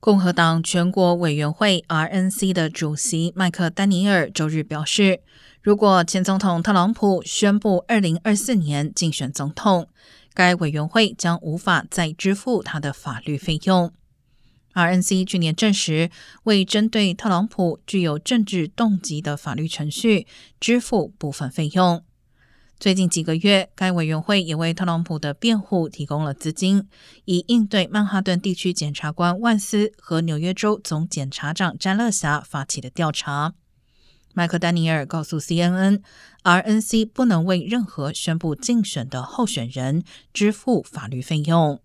共和党全国委员会 （RNC） 的主席麦克丹尼尔周日表示，如果前总统特朗普宣布二零二四年竞选总统，该委员会将无法再支付他的法律费用。RNC 去年证实，为针对特朗普具有政治动机的法律程序支付部分费用。最近几个月，该委员会也为特朗普的辩护提供了资金，以应对曼哈顿地区检察官万斯和纽约州总检察长詹乐霞发起的调查。麦克丹尼尔告诉 CNN，RNC 不能为任何宣布竞选的候选人支付法律费用。